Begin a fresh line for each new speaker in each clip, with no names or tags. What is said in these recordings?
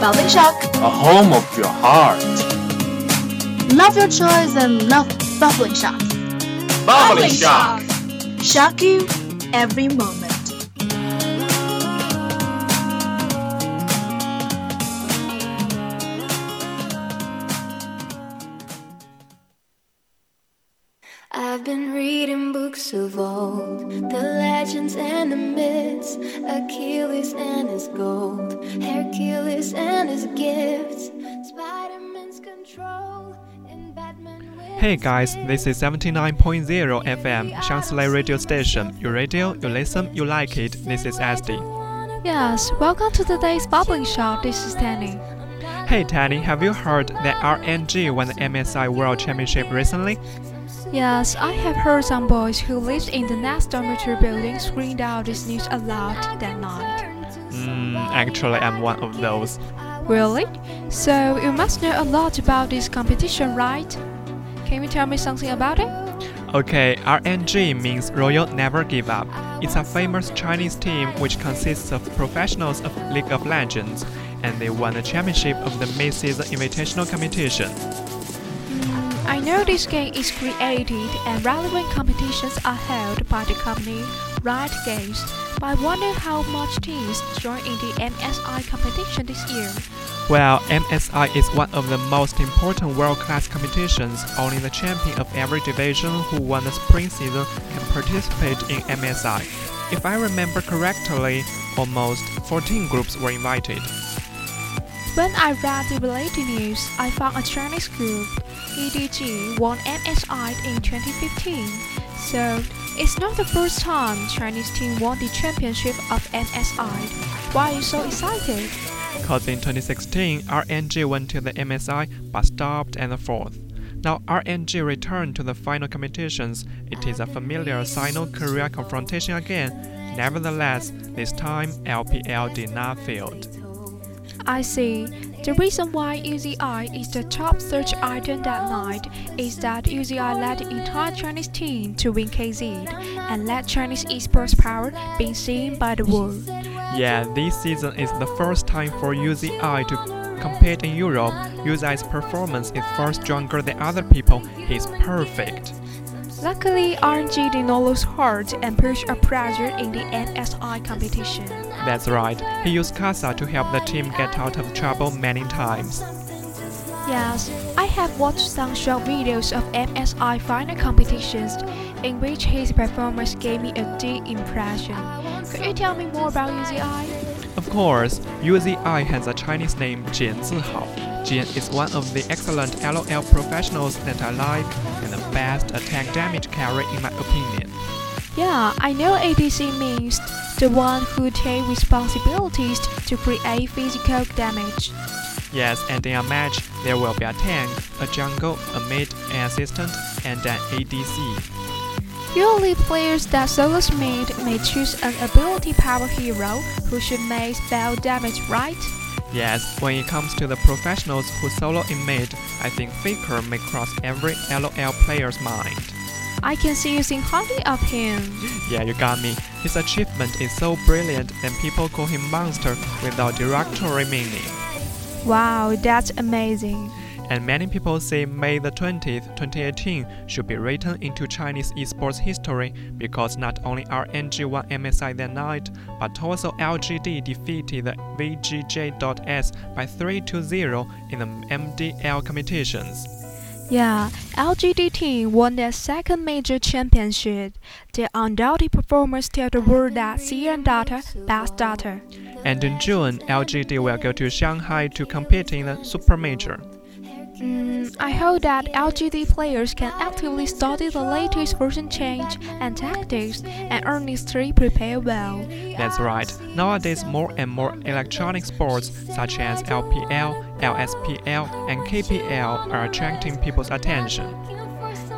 Bubbling Shock.
A home of your heart.
Love your choice and love Bubbling Shock.
Bubbling, Bubbling Shock.
Shock you every moment.
I've been reading books of old, the legends and the myths, Achilles and his gold, Hercules and his gifts, Spider-Man's control, and Batman.
Hey guys, this is 79.0 FM, Shanxi Radio Station. Your radio, you listen, you like it. This is SD.
Yes, welcome to today's Bubbling Show. This is Tenny.
Hey Tenny, have you heard that RNG won the MSI World Championship recently?
Yes, I have heard some boys who lived in the next dormitory building screamed out this news aloud that night.
Hmm, actually, I'm one of those.
Really? So you must know a lot about this competition, right? Can you tell me something about it?
Okay, RNG means Royal Never Give Up. It's a famous Chinese team which consists of professionals of League of Legends, and they won the championship of the mid-season invitational competition.
Mm, I know this game is created and relevant competitions are held by the company Riot Games, but I wonder how much teams join in the MSI competition this year.
Well, MSI is one of the most important world-class competitions. Only the champion of every division who won the spring season can participate in MSI. If I remember correctly, almost 14 groups were invited.
When I read the related news, I found a Chinese group, EDG, won MSI in 2015. So, it's not the first time Chinese team won the championship of MSI. Why are you so excited?
Because in 2016, RNG went to the MSI but stopped at the fourth. Now RNG returned to the final competitions. It is a familiar Sino-Korea confrontation again. Nevertheless, this time LPL did not field.
I see. The reason why UZI is the top search item that night is that UZI led the entire Chinese team to win KZ and let Chinese esports power be seen by the world.
Yeah, this season is the first time for UZI to compete in Europe. UZI's performance is far stronger than other people. He's perfect.
Luckily, RNG did not lose heart and push a pressure in the MSI competition.
That's right. He used Kai'Sa to help the team get out of trouble many times.
Yes, I have watched some short videos of MSI final competitions in which his performance gave me a deep impression. Could you tell me more about UZI?
Of course, UZI has a Chinese name Jian Zihao. Jian is one of the excellent LOL professionals that I like and the best attack damage carry in my opinion.
Yeah, I know ADC means the one who take responsibilities to create physical damage.
Yes, and in a match, there will be a tank, a jungle, a mid, an assistant, and an ADC.
Usually, players that solos mid may choose an ability power hero who should make spell damage, right?
Yes, when it comes to the professionals who solo in mid, I think Faker may cross every LOL player's mind.
I can see you think highly of him.
Yeah, you got me. His achievement is so brilliant that people call him monster without derogatory meaning.
Wow, that's amazing.
And many people say May the 20th, 2018 should be written into Chinese esports history because not only RNG won MSI that night, but also LGD defeated the VGJ.S by 3 to 0 in the MDL competitions.
Yeah, LGD team won their second major championship. Their undoubted performers tells the world that CN Dota best Dota.
And in June, LGD will go to Shanghai to compete in the Super Major.
Mm, I hope that LGD players can actively study the latest version change and tactics and earnestly prepare well.
That's right. Nowadays, more and more electronic sports such as LPL, LSPL, and KPL are attracting people's attention.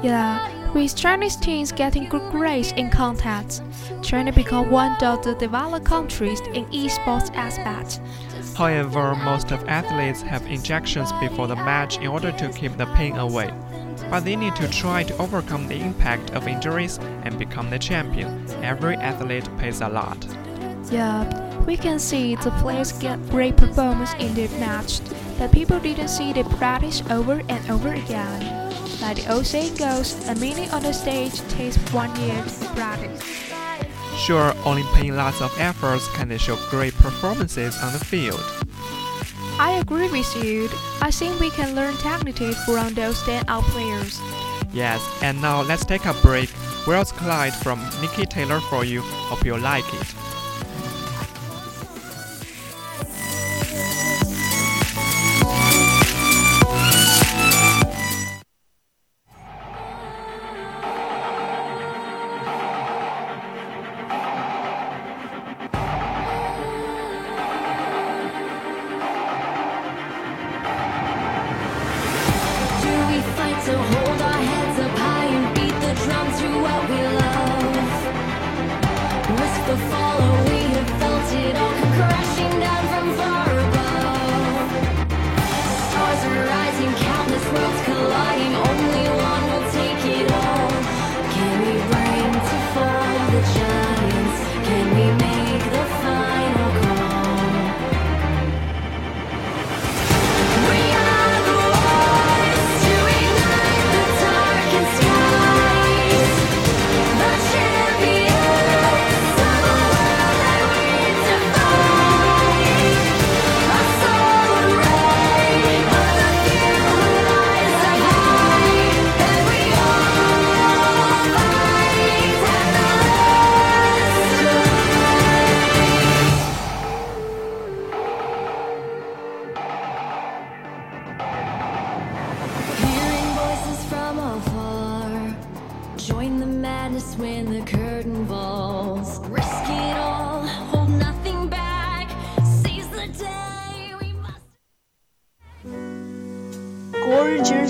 Yeah, with Chinese teams getting good grades in contests, China become one of the developed countries in esports aspect.
However, most of athletes have injections before the match in order to keep the pain away. But they need to try to overcome the impact of injuries and become the champion. Every athlete pays a lot.
Yeah, we can see the players get great performance in their match, but people didn't see they practice over and over again. Like the old saying goes, a minute on the stage takes one year to practice.
Sure, only paying lots of efforts can they show great performances on the field.
I agree with you. I think we can learn technically from those standout players.
Yes, and now let's take a break. World's Collide from Nikki Taylor for you. Hope you like it.
The fall, we have felt it all. Crashing down from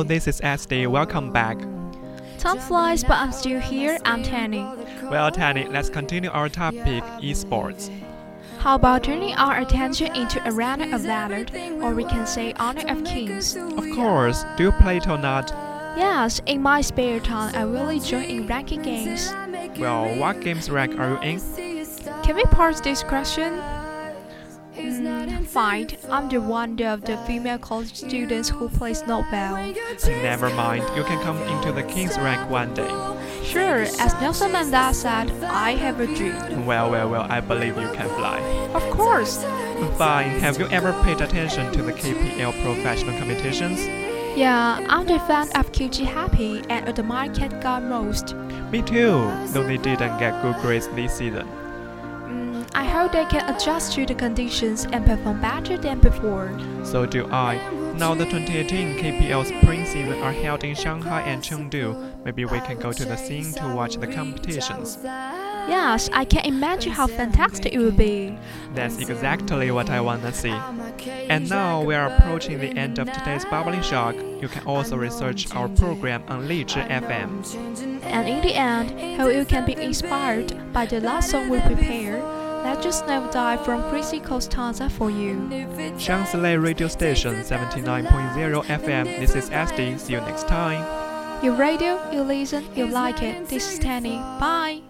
Hello, this is SD. Welcome back.
Time flies, but I'm still here. I'm Tenny.
Well, Tenny, let's continue our topic esports.
How about turning our attention into Arena of Valor, or we can say Honor of Kings?
Of course, do you play it or not?
Yes, in my spare time, I really join in ranking games.
Well, what games rank are you in?
Can we pause this question? Fine, I'm the one of the female college students who plays Nobel.
Never mind, you can come into the King's rank one day.
Sure, as Nelson Mandela said, I have a dream.
Well, well, well, I believe you can fly.
Of course.
Fine, have you ever paid attention to the KPL professional competitions?
Yeah, I'm the fan of QG Happy and admire Cat God most.
Me too, though they didn't get good grades this season.
Mm, I hope they can adjust to the conditions and perform better than before.
So do I. Now the 2018 KPL spring season are held in Shanghai and Chengdu. Maybe we can go to the scene to watch the competitions.
Yes, I can imagine how fantastic it would be.
That's exactly what I wanna see. And now we are approaching the end of today's Bubbling Shock. You can also research our program on Lizhi FM.
And in the end, how you can be inspired by the last song we prepared. Legends Never Die from Chrissy Costanza for you.
Shanxi Radio Station 79.0 FM. This is SD. See you next time.
You radio, you listen, you like it. This is Tenny. Bye.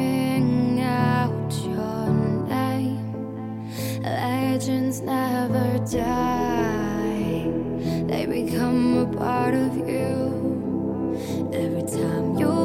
die, they become a part of you. Every time you